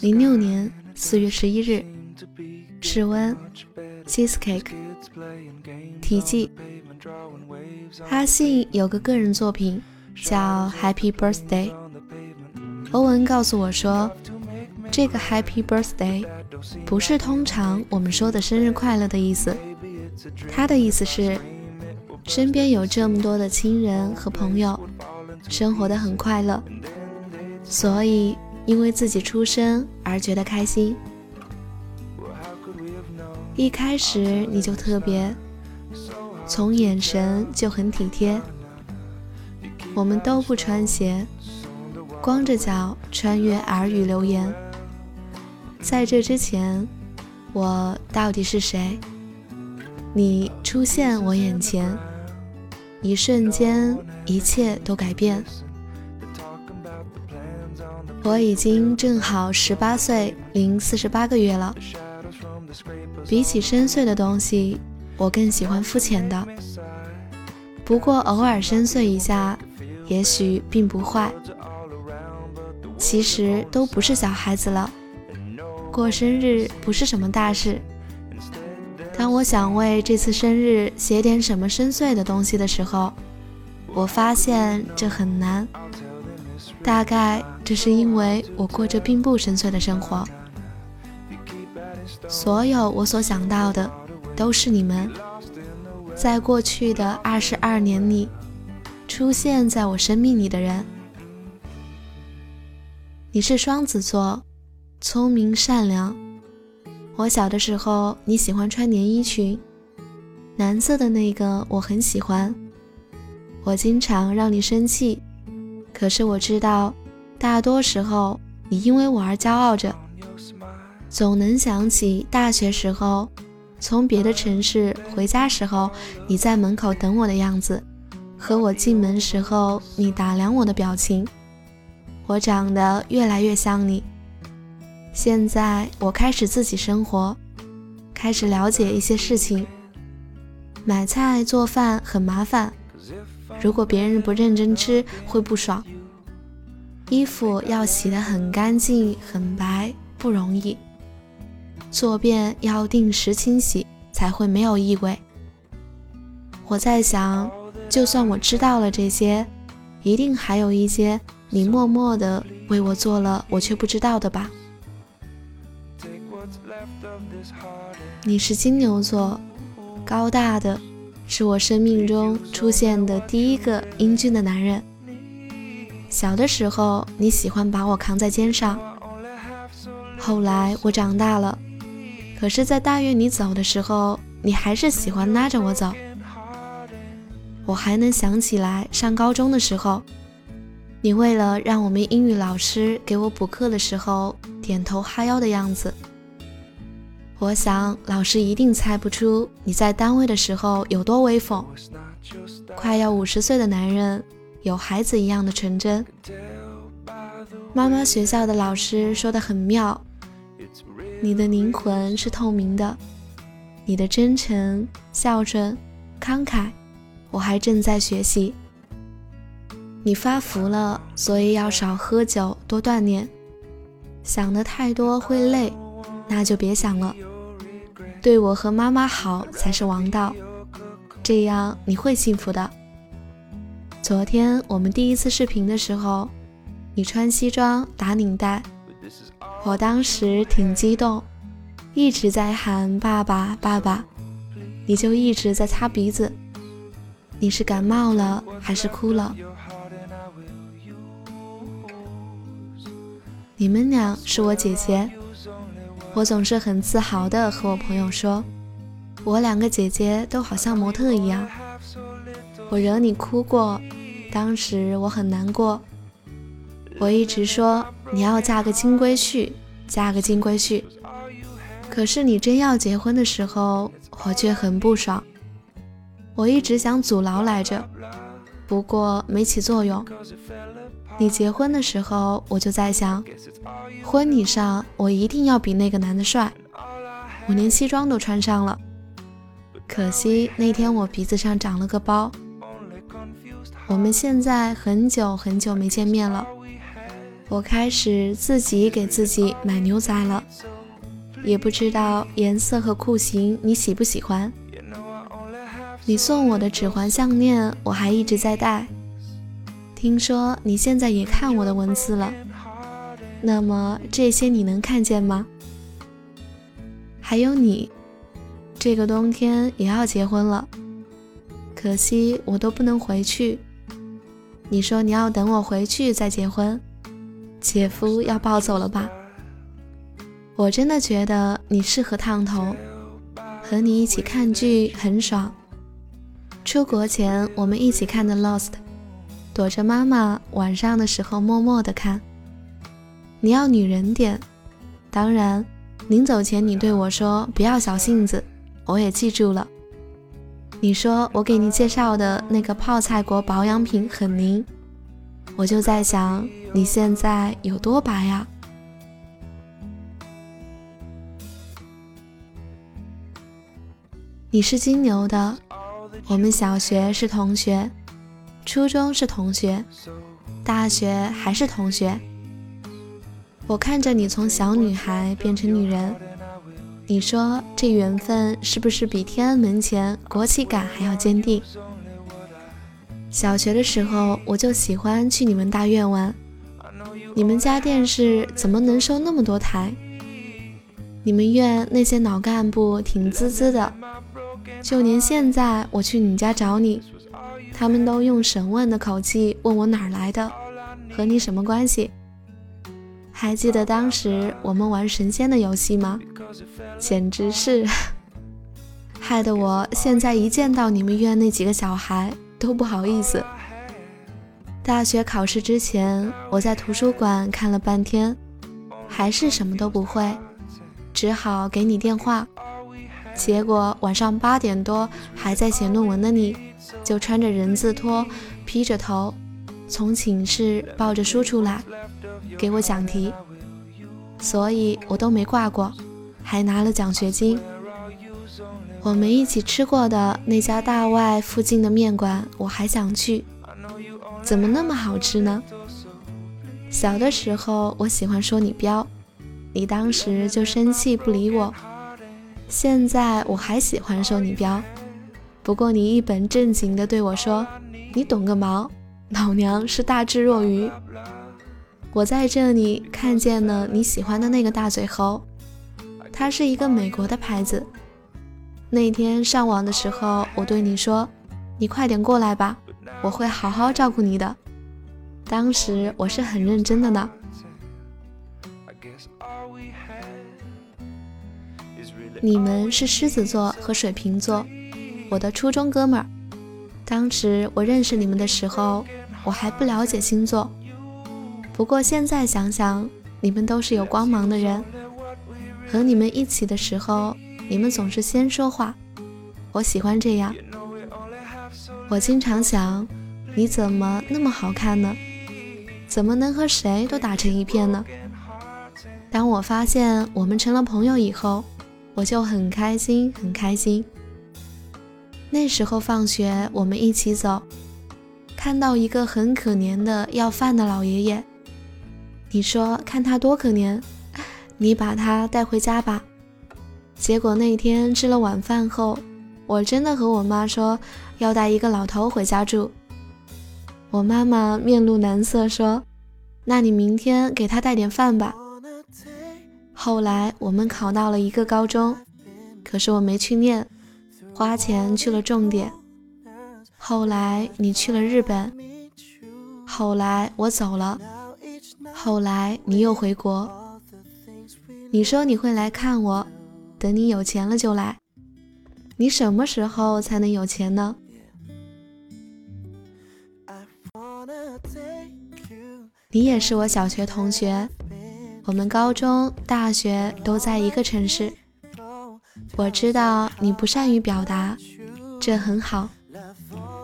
零六年四月十一日，室温，cheesecake，题记。哈信有个个人作品叫 Happy Birthday。欧文告诉我说，这个 Happy Birthday 不是通常我们说的生日快乐的意思，他的意思是，身边有这么多的亲人和朋友，生活的很快乐，所以因为自己出生而觉得开心。一开始你就特别。从眼神就很体贴。我们都不穿鞋，光着脚穿越耳语留言。在这之前，我到底是谁？你出现我眼前，一瞬间，一切都改变。我已经正好十八岁零四十八个月了。比起深邃的东西。我更喜欢肤浅的，不过偶尔深邃一下，也许并不坏。其实都不是小孩子了，过生日不是什么大事。当我想为这次生日写点什么深邃的东西的时候，我发现这很难。大概这是因为我过着并不深邃的生活。所有我所想到的。都是你们，在过去的二十二年里，出现在我生命里的人。你是双子座，聪明善良。我小的时候，你喜欢穿连衣裙，蓝色的那个我很喜欢。我经常让你生气，可是我知道，大多时候你因为我而骄傲着。总能想起大学时候。从别的城市回家时候，你在门口等我的样子，和我进门时候你打量我的表情，我长得越来越像你。现在我开始自己生活，开始了解一些事情。买菜做饭很麻烦，如果别人不认真吃会不爽。衣服要洗得很干净很白，不容易。坐便要定时清洗，才会没有异味。我在想，就算我知道了这些，一定还有一些你默默的为我做了，我却不知道的吧？你是金牛座，高大的，是我生命中出现的第一个英俊的男人。小的时候，你喜欢把我扛在肩上，后来我长大了。可是，在大院你走的时候，你还是喜欢拉着我走。我还能想起来，上高中的时候，你为了让我们英语老师给我补课的时候，点头哈腰的样子。我想，老师一定猜不出你在单位的时候有多威风。快要五十岁的男人，有孩子一样的纯真。妈妈学校的老师说的很妙。你的灵魂是透明的，你的真诚、孝顺、慷慨，我还正在学习。你发福了，所以要少喝酒，多锻炼。想的太多会累，那就别想了。对我和妈妈好才是王道，这样你会幸福的。昨天我们第一次视频的时候，你穿西装打领带。我当时挺激动，一直在喊爸爸爸爸，你就一直在擦鼻子。你是感冒了还是哭了？你们俩是我姐姐，我总是很自豪的和我朋友说，我两个姐姐都好像模特一样。我惹你哭过，当时我很难过。我一直说你要嫁个金龟婿，嫁个金龟婿。可是你真要结婚的时候，我却很不爽。我一直想阻挠来着，不过没起作用。你结婚的时候，我就在想，婚礼上我一定要比那个男的帅。我连西装都穿上了，可惜那天我鼻子上长了个包。我们现在很久很久没见面了。我开始自己给自己买牛仔了，也不知道颜色和裤型你喜不喜欢。你送我的指环项链我还一直在戴。听说你现在也看我的文字了，那么这些你能看见吗？还有你，这个冬天也要结婚了，可惜我都不能回去。你说你要等我回去再结婚。姐夫要暴走了吧？我真的觉得你适合烫头，和你一起看剧很爽。出国前我们一起看的《Lost》，躲着妈妈，晚上的时候默默的看。你要女人点，当然，临走前你对我说不要小性子，我也记住了。你说我给你介绍的那个泡菜国保养品很灵，我就在想。你现在有多白呀？你是金牛的，我们小学是同学，初中是同学，大学还是同学。我看着你从小女孩变成女人，你说这缘分是不是比天安门前国旗杆还要坚定？小学的时候我就喜欢去你们大院玩。你们家电视怎么能收那么多台？你们院那些老干部挺滋滋的，就连现在我去你家找你，他们都用审问的口气问我哪儿来的，和你什么关系？还记得当时我们玩神仙的游戏吗？简直是，害得我现在一见到你们院那几个小孩都不好意思。大学考试之前，我在图书馆看了半天，还是什么都不会，只好给你电话。结果晚上八点多还在写论文的你，就穿着人字拖，披着头，从寝室抱着书出来，给我讲题。所以我都没挂过，还拿了奖学金。我们一起吃过的那家大外附近的面馆，我还想去。怎么那么好吃呢？小的时候我喜欢说你彪，你当时就生气不理我。现在我还喜欢说你彪，不过你一本正经的对我说：“你懂个毛，老娘是大智若愚。”我在这里看见了你喜欢的那个大嘴猴，它是一个美国的牌子。那天上网的时候，我对你说：“你快点过来吧。”我会好好照顾你的。当时我是很认真的呢。你们是狮子座和水瓶座，我的初中哥们儿。当时我认识你们的时候，我还不了解星座。不过现在想想，你们都是有光芒的人。和你们一起的时候，你们总是先说话，我喜欢这样。我经常想，你怎么那么好看呢？怎么能和谁都打成一片呢？当我发现我们成了朋友以后，我就很开心，很开心。那时候放学我们一起走，看到一个很可怜的要饭的老爷爷，你说看他多可怜，你把他带回家吧。结果那天吃了晚饭后。我真的和我妈说要带一个老头回家住，我妈妈面露难色说：“那你明天给他带点饭吧。”后来我们考到了一个高中，可是我没去念，花钱去了重点。后来你去了日本，后来我走了，后来你又回国。你说你会来看我，等你有钱了就来。你什么时候才能有钱呢？你也是我小学同学，我们高中、大学都在一个城市。我知道你不善于表达，这很好。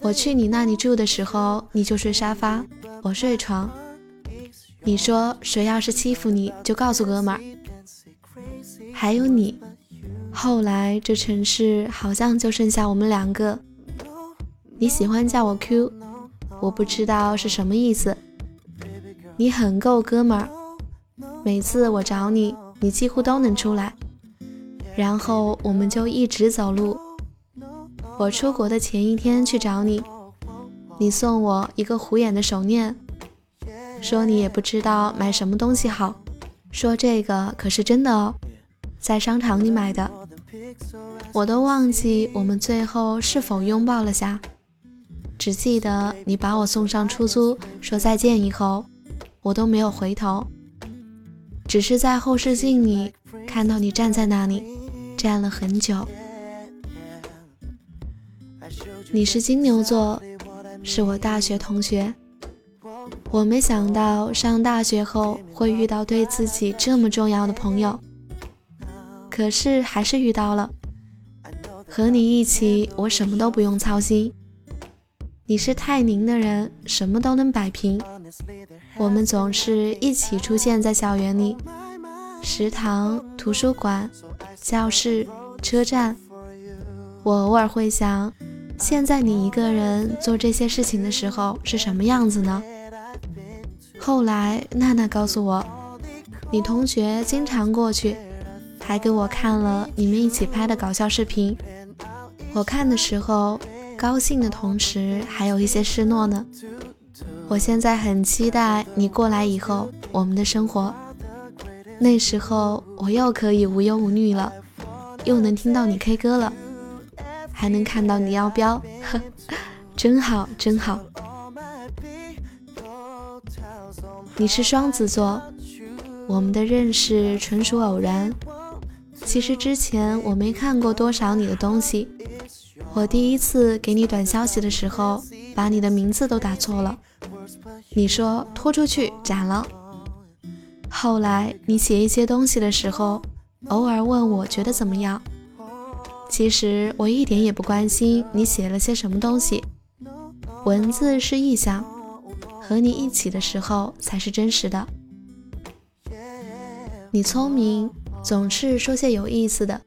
我去你那里住的时候，你就睡沙发，我睡床。你说谁要是欺负你就告诉哥们儿。还有你。后来，这城市好像就剩下我们两个。你喜欢叫我 Q，我不知道是什么意思。你很够哥们儿，每次我找你，你几乎都能出来。然后我们就一直走路。我出国的前一天去找你，你送我一个虎眼的手链，说你也不知道买什么东西好，说这个可是真的哦，在商场里买的。我都忘记我们最后是否拥抱了下，只记得你把我送上出租，说再见以后，我都没有回头，只是在后视镜里看到你站在那里，站了很久。你是金牛座，是我大学同学，我没想到上大学后会遇到对自己这么重要的朋友，可是还是遇到了。和你一起，我什么都不用操心。你是太宁的人，什么都能摆平。我们总是一起出现在校园里，食堂、图书馆、教室、车站。我偶尔会想，现在你一个人做这些事情的时候是什么样子呢？后来娜娜告诉我，你同学经常过去，还给我看了你们一起拍的搞笑视频。我看的时候，高兴的同时还有一些失落呢。我现在很期待你过来以后我们的生活，那时候我又可以无忧无虑了，又能听到你 K 歌了，还能看到你要标，呵，真好真好。你是双子座，我们的认识纯属偶然。其实之前我没看过多少你的东西。我第一次给你短消息的时候，把你的名字都打错了。你说拖出去斩了。后来你写一些东西的时候，偶尔问我觉得怎么样。其实我一点也不关心你写了些什么东西，文字是臆想，和你一起的时候才是真实的。你聪明，总是说些有意思的，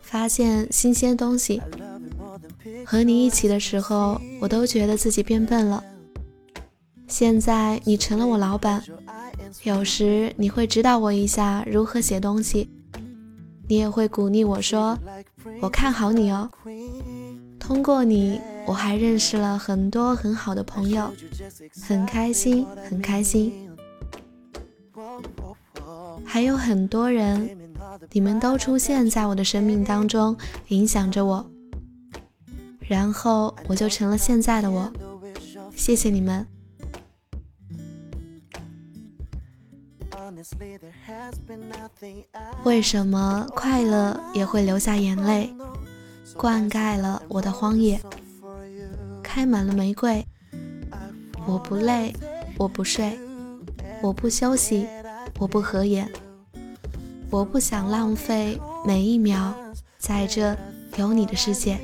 发现新鲜东西。和你一起的时候，我都觉得自己变笨了。现在你成了我老板，有时你会指导我一下如何写东西，你也会鼓励我说：“我看好你哦。”通过你，我还认识了很多很好的朋友，很开心，很开心。还有很多人，你们都出现在我的生命当中，影响着我。然后我就成了现在的我，谢谢你们。为什么快乐也会流下眼泪？灌溉了我的荒野，开满了玫瑰。我不累，我不睡，我不休息，我不合眼。我不想浪费每一秒，在这有你的世界。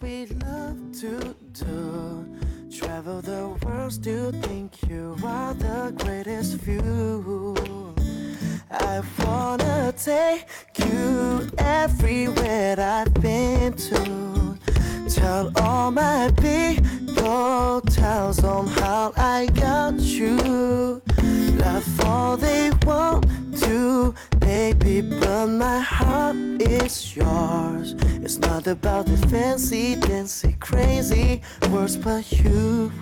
we love to do. Travel the world, still think you are the greatest view. I wanna take you everywhere I've been to. Tell all my people, tell on how I got you. Love all they want to, baby, but my heart is yours. It's not about the fancy, dancy, crazy words, but you.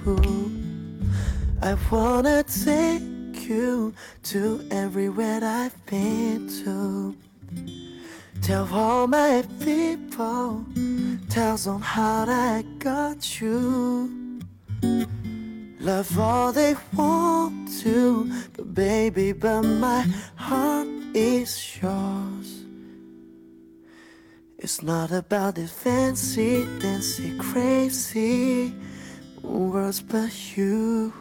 I wanna take you to everywhere I've been to. Tell all my people, tell them how I got you. Love all they want to, but baby, but my heart is yours. It's not about the fancy, dancy, crazy words, but you.